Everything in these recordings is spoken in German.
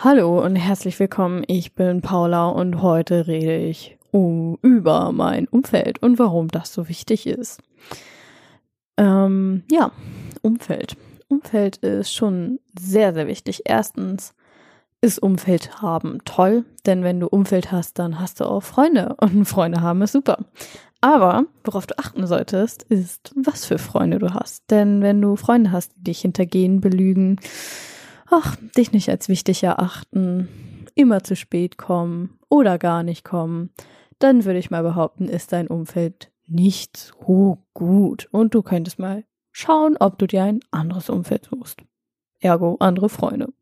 Hallo und herzlich willkommen. Ich bin Paula und heute rede ich über mein Umfeld und warum das so wichtig ist. Ähm, ja, Umfeld. Umfeld ist schon sehr, sehr wichtig. Erstens ist Umfeld haben toll, denn wenn du Umfeld hast, dann hast du auch Freunde und Freunde haben ist super. Aber worauf du achten solltest, ist, was für Freunde du hast. Denn wenn du Freunde hast, die dich hintergehen, belügen, ach, dich nicht als wichtig erachten, immer zu spät kommen oder gar nicht kommen, dann würde ich mal behaupten, ist dein Umfeld nicht so gut. Und du könntest mal schauen, ob du dir ein anderes Umfeld suchst. Ergo andere Freunde.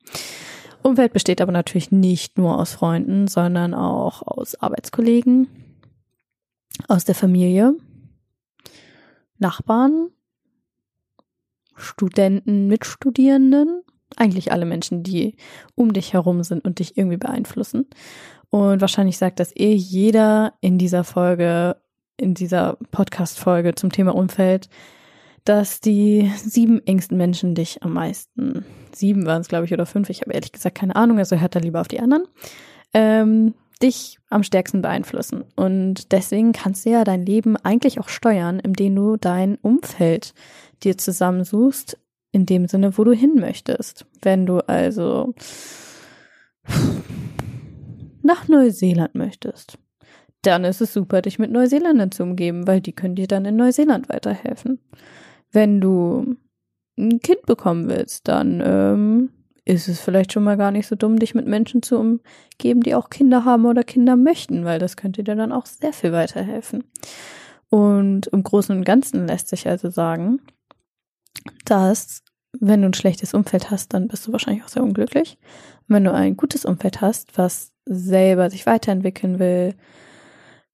Umfeld besteht aber natürlich nicht nur aus Freunden, sondern auch aus Arbeitskollegen, aus der Familie, Nachbarn, Studenten, Mitstudierenden, eigentlich alle Menschen, die um dich herum sind und dich irgendwie beeinflussen. Und wahrscheinlich sagt das eh jeder in dieser Folge, in dieser Podcast-Folge zum Thema Umfeld, dass die sieben engsten Menschen dich am meisten, sieben waren es glaube ich oder fünf, ich habe ehrlich gesagt keine Ahnung, also hört da lieber auf die anderen, ähm, dich am stärksten beeinflussen. Und deswegen kannst du ja dein Leben eigentlich auch steuern, indem du dein Umfeld dir zusammensuchst, in dem Sinne, wo du hin möchtest. Wenn du also nach Neuseeland möchtest, dann ist es super, dich mit Neuseeländern zu umgeben, weil die können dir dann in Neuseeland weiterhelfen. Wenn du ein Kind bekommen willst, dann ähm, ist es vielleicht schon mal gar nicht so dumm, dich mit Menschen zu umgeben, die auch Kinder haben oder Kinder möchten, weil das könnte dir dann auch sehr viel weiterhelfen. Und im Großen und Ganzen lässt sich also sagen, dass wenn du ein schlechtes Umfeld hast, dann bist du wahrscheinlich auch sehr unglücklich. Und wenn du ein gutes Umfeld hast, was selber sich weiterentwickeln will,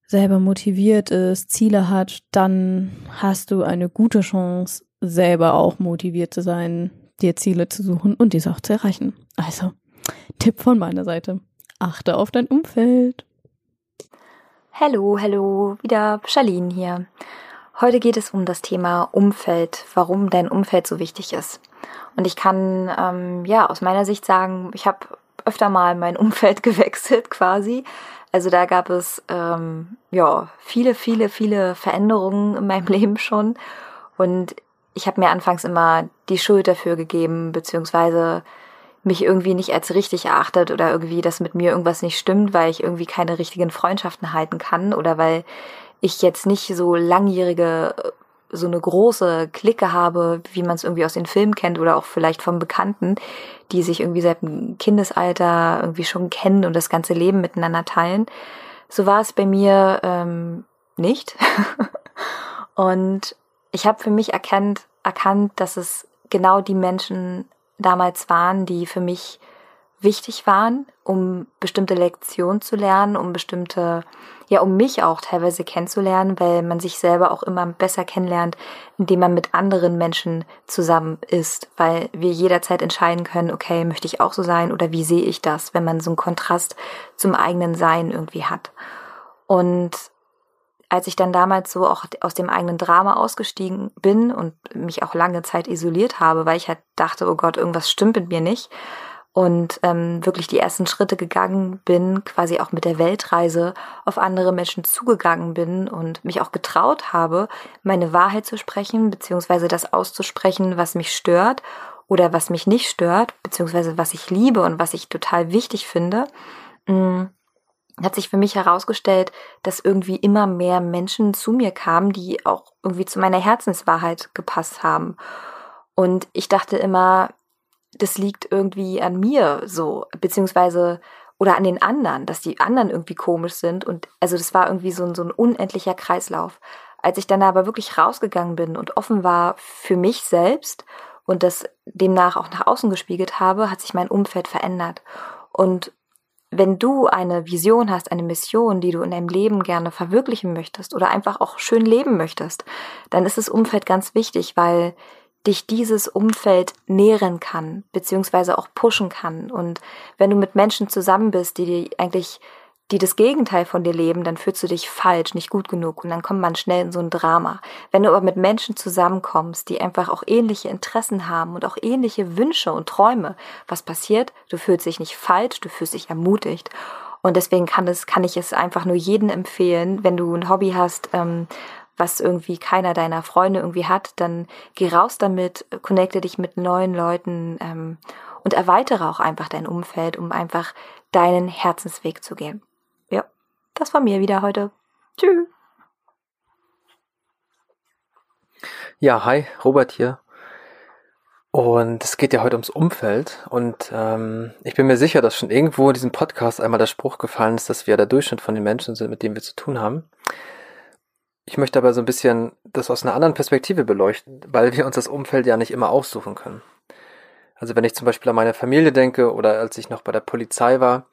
selber motiviert ist, Ziele hat, dann hast du eine gute Chance, selber auch motiviert zu sein, dir Ziele zu suchen und diese auch zu erreichen. Also, Tipp von meiner Seite. Achte auf dein Umfeld. Hallo, hallo, wieder Charlene hier. Heute geht es um das Thema Umfeld, warum dein Umfeld so wichtig ist. Und ich kann ähm, ja aus meiner Sicht sagen, ich habe öfter mal mein Umfeld gewechselt quasi. Also da gab es ähm, ja viele, viele, viele Veränderungen in meinem Leben schon. Und ich habe mir anfangs immer die Schuld dafür gegeben, beziehungsweise mich irgendwie nicht als richtig erachtet oder irgendwie, dass mit mir irgendwas nicht stimmt, weil ich irgendwie keine richtigen Freundschaften halten kann oder weil ich jetzt nicht so langjährige so eine große Clique habe, wie man es irgendwie aus den Filmen kennt oder auch vielleicht vom Bekannten, die sich irgendwie seit dem Kindesalter irgendwie schon kennen und das ganze Leben miteinander teilen. So war es bei mir ähm, nicht. und ich habe für mich erkannt, erkannt, dass es genau die Menschen damals waren, die für mich wichtig waren, um bestimmte Lektionen zu lernen, um bestimmte, ja, um mich auch teilweise kennenzulernen, weil man sich selber auch immer besser kennenlernt, indem man mit anderen Menschen zusammen ist, weil wir jederzeit entscheiden können, okay, möchte ich auch so sein oder wie sehe ich das, wenn man so einen Kontrast zum eigenen Sein irgendwie hat. Und als ich dann damals so auch aus dem eigenen Drama ausgestiegen bin und mich auch lange Zeit isoliert habe, weil ich halt dachte, oh Gott, irgendwas stimmt mit mir nicht, und ähm, wirklich die ersten Schritte gegangen bin, quasi auch mit der Weltreise auf andere Menschen zugegangen bin und mich auch getraut habe, meine Wahrheit zu sprechen, beziehungsweise das auszusprechen, was mich stört oder was mich nicht stört, beziehungsweise was ich liebe und was ich total wichtig finde, mm, hat sich für mich herausgestellt, dass irgendwie immer mehr Menschen zu mir kamen, die auch irgendwie zu meiner Herzenswahrheit gepasst haben. Und ich dachte immer, das liegt irgendwie an mir so, beziehungsweise oder an den anderen, dass die anderen irgendwie komisch sind. Und also das war irgendwie so ein, so ein unendlicher Kreislauf. Als ich dann aber wirklich rausgegangen bin und offen war für mich selbst und das demnach auch nach außen gespiegelt habe, hat sich mein Umfeld verändert. Und wenn du eine Vision hast, eine Mission, die du in deinem Leben gerne verwirklichen möchtest oder einfach auch schön leben möchtest, dann ist das Umfeld ganz wichtig, weil dich dieses Umfeld nähren kann, beziehungsweise auch pushen kann. Und wenn du mit Menschen zusammen bist, die dir eigentlich, die das Gegenteil von dir leben, dann fühlst du dich falsch, nicht gut genug und dann kommt man schnell in so ein Drama. Wenn du aber mit Menschen zusammenkommst, die einfach auch ähnliche Interessen haben und auch ähnliche Wünsche und Träume, was passiert? Du fühlst dich nicht falsch, du fühlst dich ermutigt. Und deswegen kann, es, kann ich es einfach nur jedem empfehlen, wenn du ein Hobby hast, ähm, was irgendwie keiner deiner Freunde irgendwie hat, dann geh raus damit, connecte dich mit neuen Leuten ähm, und erweitere auch einfach dein Umfeld, um einfach deinen Herzensweg zu gehen. Ja, das war mir wieder heute. Tschüss. Ja, hi, Robert hier. Und es geht ja heute ums Umfeld. Und ähm, ich bin mir sicher, dass schon irgendwo in diesem Podcast einmal der Spruch gefallen ist, dass wir der Durchschnitt von den Menschen sind, mit denen wir zu tun haben. Ich möchte aber so ein bisschen das aus einer anderen Perspektive beleuchten, weil wir uns das Umfeld ja nicht immer aussuchen können. Also wenn ich zum Beispiel an meine Familie denke oder als ich noch bei der Polizei war,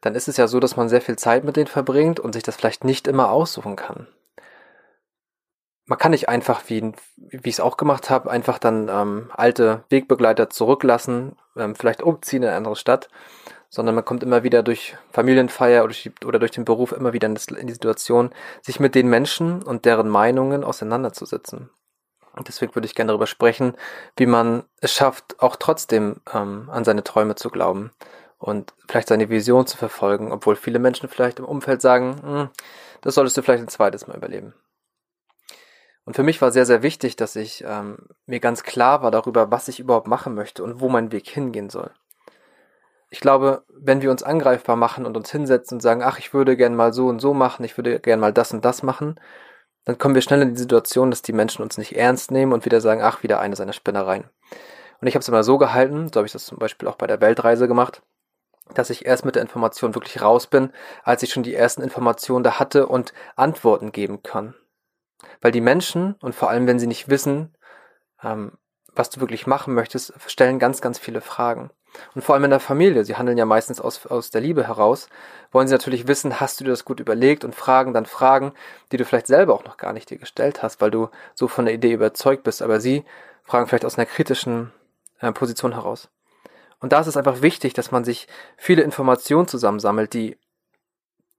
dann ist es ja so, dass man sehr viel Zeit mit denen verbringt und sich das vielleicht nicht immer aussuchen kann. Man kann nicht einfach, wie, wie ich es auch gemacht habe, einfach dann ähm, alte Wegbegleiter zurücklassen, ähm, vielleicht umziehen in eine andere Stadt, sondern man kommt immer wieder durch Familienfeier oder, oder durch den Beruf immer wieder in, das, in die Situation, sich mit den Menschen und deren Meinungen auseinanderzusetzen. Und deswegen würde ich gerne darüber sprechen, wie man es schafft, auch trotzdem ähm, an seine Träume zu glauben und vielleicht seine Vision zu verfolgen, obwohl viele Menschen vielleicht im Umfeld sagen, hm, das solltest du vielleicht ein zweites Mal überleben. Und für mich war sehr, sehr wichtig, dass ich ähm, mir ganz klar war darüber, was ich überhaupt machen möchte und wo mein Weg hingehen soll ich glaube, wenn wir uns angreifbar machen und uns hinsetzen und sagen, ach, ich würde gern mal so und so machen, ich würde gern mal das und das machen, dann kommen wir schnell in die Situation, dass die Menschen uns nicht ernst nehmen und wieder sagen, ach, wieder eine seiner Spinnereien. Und ich habe es immer so gehalten, so habe ich das zum Beispiel auch bei der Weltreise gemacht, dass ich erst mit der Information wirklich raus bin, als ich schon die ersten Informationen da hatte und Antworten geben kann. Weil die Menschen, und vor allem wenn sie nicht wissen, ähm, was du wirklich machen möchtest, stellen ganz, ganz viele Fragen. Und vor allem in der Familie, sie handeln ja meistens aus, aus der Liebe heraus, wollen sie natürlich wissen, hast du dir das gut überlegt und fragen dann Fragen, die du vielleicht selber auch noch gar nicht dir gestellt hast, weil du so von der Idee überzeugt bist, aber sie fragen vielleicht aus einer kritischen äh, Position heraus. Und da ist es einfach wichtig, dass man sich viele Informationen zusammensammelt, die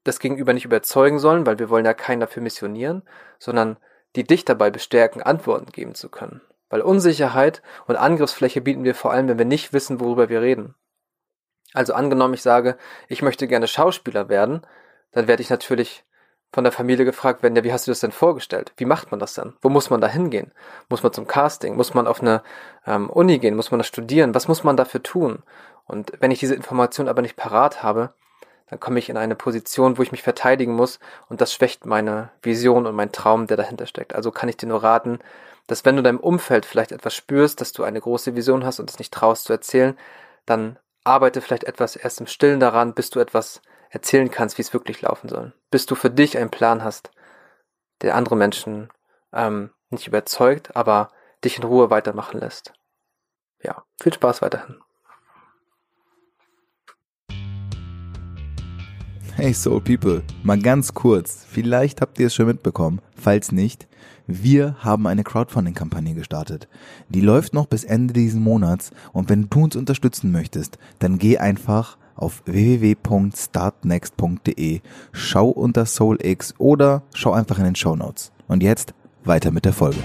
das Gegenüber nicht überzeugen sollen, weil wir wollen ja keinen dafür missionieren, sondern die dich dabei bestärken, Antworten geben zu können. Weil Unsicherheit und Angriffsfläche bieten wir vor allem, wenn wir nicht wissen, worüber wir reden. Also angenommen, ich sage, ich möchte gerne Schauspieler werden, dann werde ich natürlich von der Familie gefragt werden, ja, wie hast du das denn vorgestellt? Wie macht man das denn? Wo muss man da hingehen? Muss man zum Casting? Muss man auf eine ähm, Uni gehen? Muss man das studieren? Was muss man dafür tun? Und wenn ich diese Information aber nicht parat habe, dann komme ich in eine Position, wo ich mich verteidigen muss und das schwächt meine Vision und mein Traum, der dahinter steckt. Also kann ich dir nur raten, dass wenn du deinem Umfeld vielleicht etwas spürst, dass du eine große Vision hast und es nicht traust zu erzählen, dann arbeite vielleicht etwas erst im Stillen daran, bis du etwas erzählen kannst, wie es wirklich laufen soll. Bis du für dich einen Plan hast, der andere Menschen ähm, nicht überzeugt, aber dich in Ruhe weitermachen lässt. Ja, viel Spaß weiterhin. Hey Soul People, mal ganz kurz, vielleicht habt ihr es schon mitbekommen, falls nicht, wir haben eine Crowdfunding-Kampagne gestartet. Die läuft noch bis Ende diesen Monats und wenn du uns unterstützen möchtest, dann geh einfach auf www.startnext.de, schau unter SoulX oder schau einfach in den Show Notes. Und jetzt weiter mit der Folge.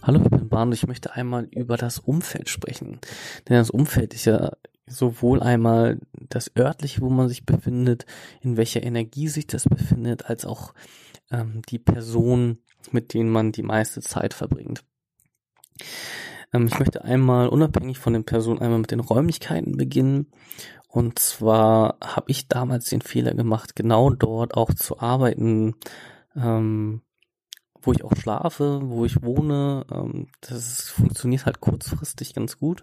Hallo, ich bin Bahn und ich möchte einmal über das Umfeld sprechen. Denn das Umfeld ist ja sowohl einmal das örtliche, wo man sich befindet, in welcher Energie sich das befindet, als auch ähm, die Person, mit denen man die meiste Zeit verbringt. Ähm, ich möchte einmal unabhängig von den Personen einmal mit den Räumlichkeiten beginnen Und zwar habe ich damals den Fehler gemacht, genau dort auch zu arbeiten, ähm, wo ich auch schlafe, wo ich wohne. Ähm, das funktioniert halt kurzfristig ganz gut,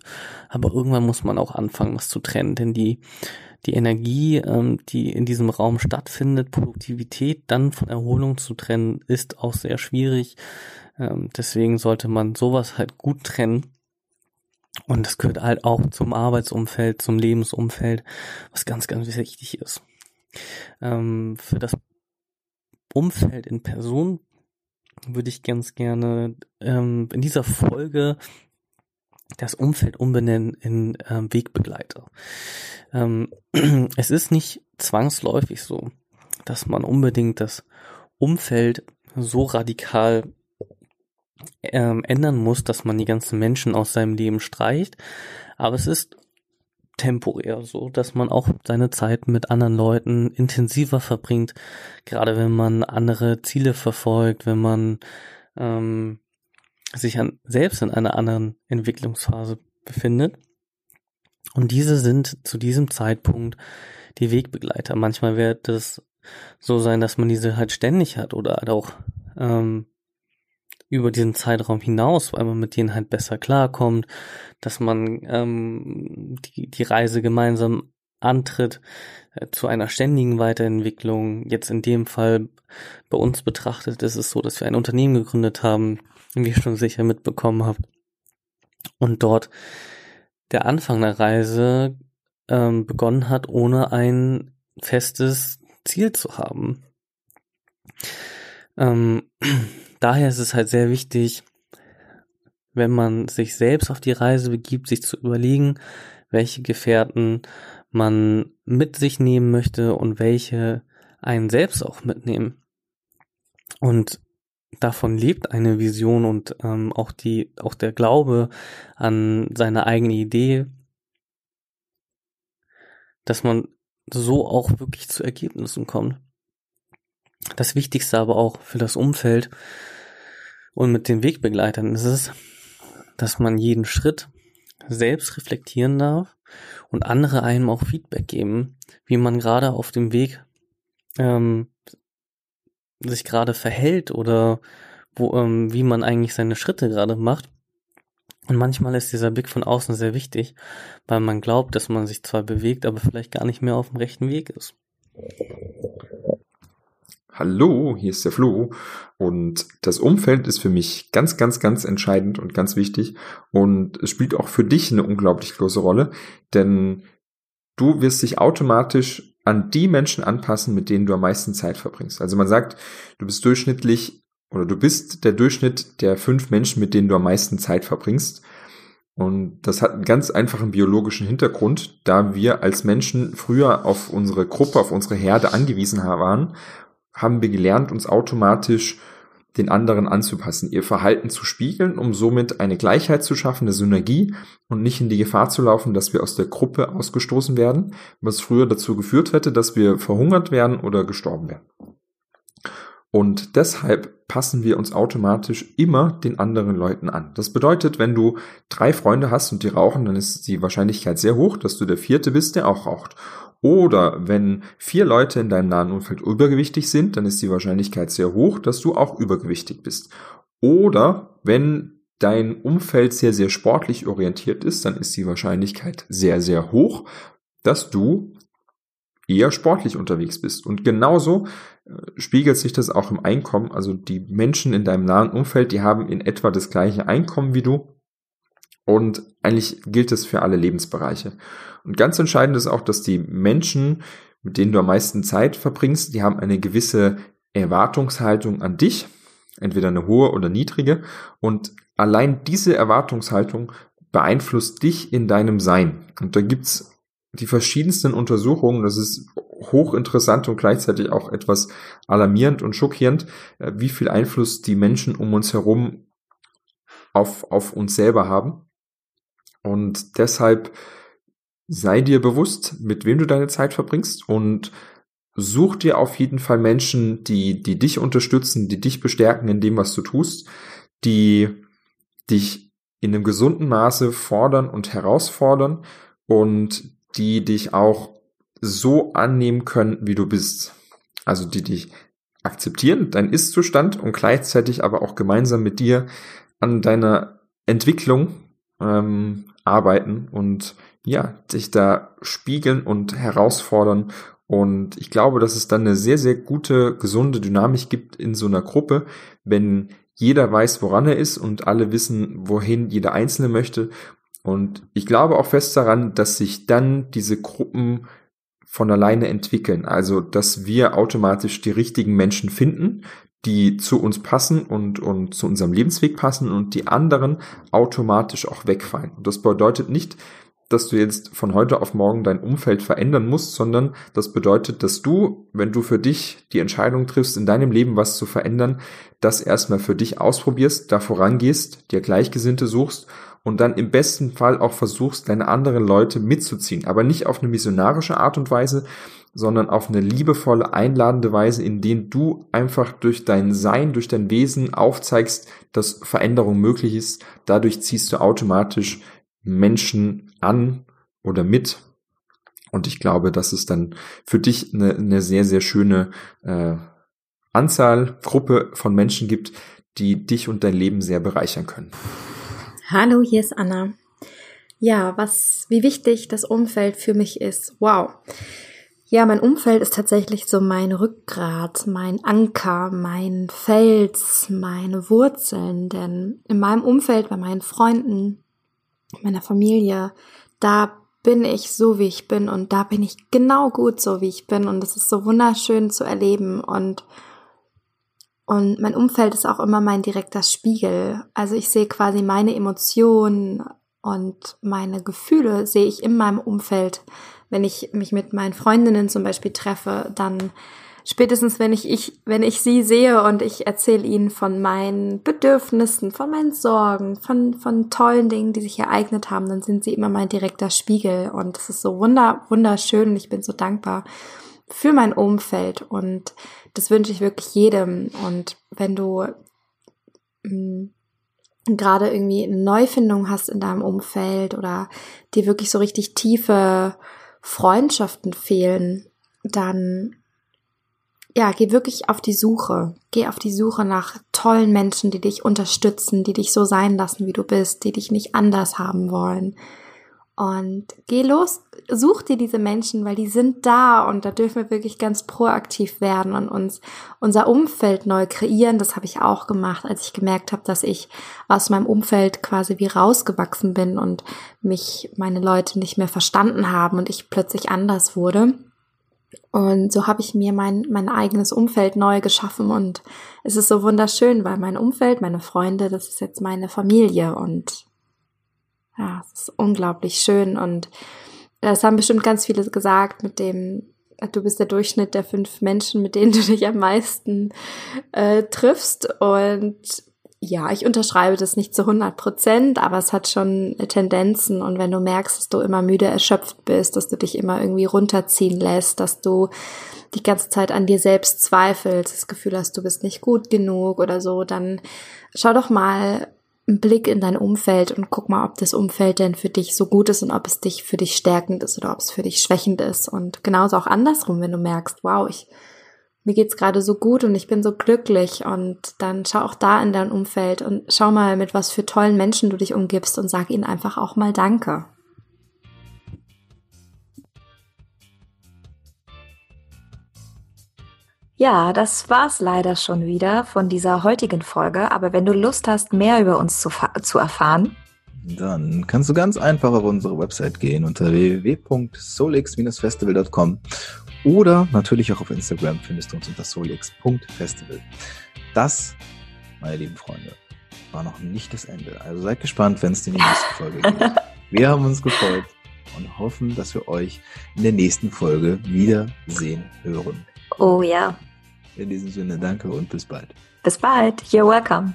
aber irgendwann muss man auch anfangen, das zu trennen, denn die die Energie, ähm, die in diesem Raum stattfindet, Produktivität dann von Erholung zu trennen, ist auch sehr schwierig. Ähm, deswegen sollte man sowas halt gut trennen. Und das gehört halt auch zum Arbeitsumfeld, zum Lebensumfeld, was ganz, ganz wichtig ist. Ähm, für das Umfeld in Person würde ich ganz gerne ähm, in dieser Folge das Umfeld umbenennen in ähm, Wegbegleiter. Ähm, es ist nicht zwangsläufig so, dass man unbedingt das Umfeld so radikal ähm, ändern muss, dass man die ganzen Menschen aus seinem Leben streicht. Aber es ist temporär so, dass man auch seine Zeit mit anderen Leuten intensiver verbringt, gerade wenn man andere Ziele verfolgt, wenn man ähm, sich an, selbst in einer anderen Entwicklungsphase befindet. Und diese sind zu diesem Zeitpunkt die Wegbegleiter. Manchmal wird es so sein, dass man diese halt ständig hat oder halt auch ähm, über diesen Zeitraum hinaus, weil man mit denen halt besser klarkommt, dass man ähm, die, die Reise gemeinsam antritt äh, zu einer ständigen Weiterentwicklung. Jetzt in dem Fall bei uns betrachtet ist es so, dass wir ein Unternehmen gegründet haben, wie ihr schon sicher mitbekommen habt. Und dort der Anfang der Reise ähm, begonnen hat, ohne ein festes Ziel zu haben. Ähm, daher ist es halt sehr wichtig, wenn man sich selbst auf die Reise begibt, sich zu überlegen, welche Gefährten man mit sich nehmen möchte und welche einen selbst auch mitnehmen. Und davon lebt eine Vision und ähm, auch die, auch der Glaube an seine eigene Idee, dass man so auch wirklich zu Ergebnissen kommt. Das Wichtigste aber auch für das Umfeld und mit den Wegbegleitern ist es, dass man jeden Schritt selbst reflektieren darf und andere einem auch Feedback geben, wie man gerade auf dem Weg ähm, sich gerade verhält oder wo, ähm, wie man eigentlich seine Schritte gerade macht. Und manchmal ist dieser Blick von außen sehr wichtig, weil man glaubt, dass man sich zwar bewegt, aber vielleicht gar nicht mehr auf dem rechten Weg ist. Hallo, hier ist der Flo und das Umfeld ist für mich ganz, ganz, ganz entscheidend und ganz wichtig und es spielt auch für dich eine unglaublich große Rolle, denn du wirst dich automatisch an die Menschen anpassen, mit denen du am meisten Zeit verbringst. Also man sagt, du bist durchschnittlich oder du bist der Durchschnitt der fünf Menschen, mit denen du am meisten Zeit verbringst. Und das hat einen ganz einfachen biologischen Hintergrund, da wir als Menschen früher auf unsere Gruppe, auf unsere Herde angewiesen waren, haben wir gelernt, uns automatisch den anderen anzupassen, ihr Verhalten zu spiegeln, um somit eine Gleichheit zu schaffen, eine Synergie und nicht in die Gefahr zu laufen, dass wir aus der Gruppe ausgestoßen werden, was früher dazu geführt hätte, dass wir verhungert werden oder gestorben wären. Und deshalb passen wir uns automatisch immer den anderen Leuten an. Das bedeutet, wenn du drei Freunde hast und die rauchen, dann ist die Wahrscheinlichkeit sehr hoch, dass du der vierte bist, der auch raucht. Oder wenn vier Leute in deinem nahen Umfeld übergewichtig sind, dann ist die Wahrscheinlichkeit sehr hoch, dass du auch übergewichtig bist. Oder wenn dein Umfeld sehr, sehr sportlich orientiert ist, dann ist die Wahrscheinlichkeit sehr, sehr hoch, dass du eher sportlich unterwegs bist. Und genauso äh, spiegelt sich das auch im Einkommen. Also die Menschen in deinem nahen Umfeld, die haben in etwa das gleiche Einkommen wie du. Und eigentlich gilt es für alle Lebensbereiche. Und ganz entscheidend ist auch, dass die Menschen, mit denen du am meisten Zeit verbringst, die haben eine gewisse Erwartungshaltung an dich, entweder eine hohe oder niedrige. Und allein diese Erwartungshaltung beeinflusst dich in deinem Sein. Und da gibt's die verschiedensten Untersuchungen, das ist hochinteressant und gleichzeitig auch etwas alarmierend und schockierend, äh, wie viel Einfluss die Menschen um uns herum auf, auf uns selber haben. Und deshalb sei dir bewusst, mit wem du deine Zeit verbringst und such dir auf jeden Fall Menschen, die, die dich unterstützen, die dich bestärken in dem, was du tust, die dich in einem gesunden Maße fordern und herausfordern und die dich auch so annehmen können, wie du bist. Also die dich akzeptieren, dein Ist-Zustand und gleichzeitig aber auch gemeinsam mit dir an deiner Entwicklung ähm, arbeiten und ja, dich da spiegeln und herausfordern. Und ich glaube, dass es dann eine sehr, sehr gute, gesunde Dynamik gibt in so einer Gruppe, wenn jeder weiß, woran er ist und alle wissen, wohin jeder Einzelne möchte. Und ich glaube auch fest daran, dass sich dann diese Gruppen von alleine entwickeln. Also, dass wir automatisch die richtigen Menschen finden, die zu uns passen und, und zu unserem Lebensweg passen und die anderen automatisch auch wegfallen. Und das bedeutet nicht, dass du jetzt von heute auf morgen dein Umfeld verändern musst, sondern das bedeutet, dass du, wenn du für dich die Entscheidung triffst, in deinem Leben was zu verändern, das erstmal für dich ausprobierst, da vorangehst, dir Gleichgesinnte suchst und dann im besten Fall auch versuchst, deine anderen Leute mitzuziehen. Aber nicht auf eine missionarische Art und Weise, sondern auf eine liebevolle, einladende Weise, in denen du einfach durch dein Sein, durch dein Wesen aufzeigst, dass Veränderung möglich ist. Dadurch ziehst du automatisch Menschen an oder mit. Und ich glaube, dass es dann für dich eine, eine sehr, sehr schöne äh, Anzahl, Gruppe von Menschen gibt, die dich und dein Leben sehr bereichern können. Hallo, hier ist Anna. Ja, was, wie wichtig das Umfeld für mich ist. Wow. Ja, mein Umfeld ist tatsächlich so mein Rückgrat, mein Anker, mein Fels, meine Wurzeln. Denn in meinem Umfeld, bei meinen Freunden, meiner Familie, da bin ich so, wie ich bin und da bin ich genau gut so, wie ich bin und es ist so wunderschön zu erleben und und mein Umfeld ist auch immer mein direkter Spiegel. Also ich sehe quasi meine Emotionen und meine Gefühle sehe ich in meinem Umfeld. Wenn ich mich mit meinen Freundinnen zum Beispiel treffe, dann spätestens wenn ich, ich, wenn ich sie sehe und ich erzähle ihnen von meinen Bedürfnissen, von meinen Sorgen, von, von tollen Dingen, die sich ereignet haben, dann sind sie immer mein direkter Spiegel. Und es ist so wunder, wunderschön und ich bin so dankbar für mein Umfeld. Und das wünsche ich wirklich jedem. Und wenn du mh, mm, gerade irgendwie eine Neufindung hast in deinem Umfeld oder dir wirklich so richtig tiefe Freundschaften fehlen, dann ja, geh wirklich auf die Suche. Geh auf die Suche nach tollen Menschen, die dich unterstützen, die dich so sein lassen, wie du bist, die dich nicht anders haben wollen. Und geh los, such dir diese Menschen, weil die sind da und da dürfen wir wirklich ganz proaktiv werden und uns unser Umfeld neu kreieren. Das habe ich auch gemacht, als ich gemerkt habe, dass ich aus meinem Umfeld quasi wie rausgewachsen bin und mich meine Leute nicht mehr verstanden haben und ich plötzlich anders wurde. Und so habe ich mir mein, mein eigenes Umfeld neu geschaffen und es ist so wunderschön, weil mein Umfeld, meine Freunde, das ist jetzt meine Familie und ja, es ist unglaublich schön und das haben bestimmt ganz viele gesagt mit dem, du bist der Durchschnitt der fünf Menschen, mit denen du dich am meisten äh, triffst und ja, ich unterschreibe das nicht zu 100 Prozent, aber es hat schon Tendenzen. Und wenn du merkst, dass du immer müde erschöpft bist, dass du dich immer irgendwie runterziehen lässt, dass du die ganze Zeit an dir selbst zweifelst, das Gefühl hast, du bist nicht gut genug oder so, dann schau doch mal einen Blick in dein Umfeld und guck mal, ob das Umfeld denn für dich so gut ist und ob es dich für dich stärkend ist oder ob es für dich schwächend ist. Und genauso auch andersrum, wenn du merkst, wow, ich mir geht's gerade so gut und ich bin so glücklich und dann schau auch da in dein Umfeld und schau mal, mit was für tollen Menschen du dich umgibst und sag ihnen einfach auch mal Danke. Ja, das war's leider schon wieder von dieser heutigen Folge. Aber wenn du Lust hast, mehr über uns zu, zu erfahren, dann kannst du ganz einfach auf unsere Website gehen unter www.solix-festival.com oder natürlich auch auf Instagram findest du uns unter solix.festival. Das, meine lieben Freunde, war noch nicht das Ende. Also seid gespannt, wenn es in die nächste Folge geht. Wir haben uns gefreut und hoffen, dass wir euch in der nächsten Folge wiedersehen hören. Oh ja. In diesem Sinne, danke und bis bald. Bis bald. You're welcome.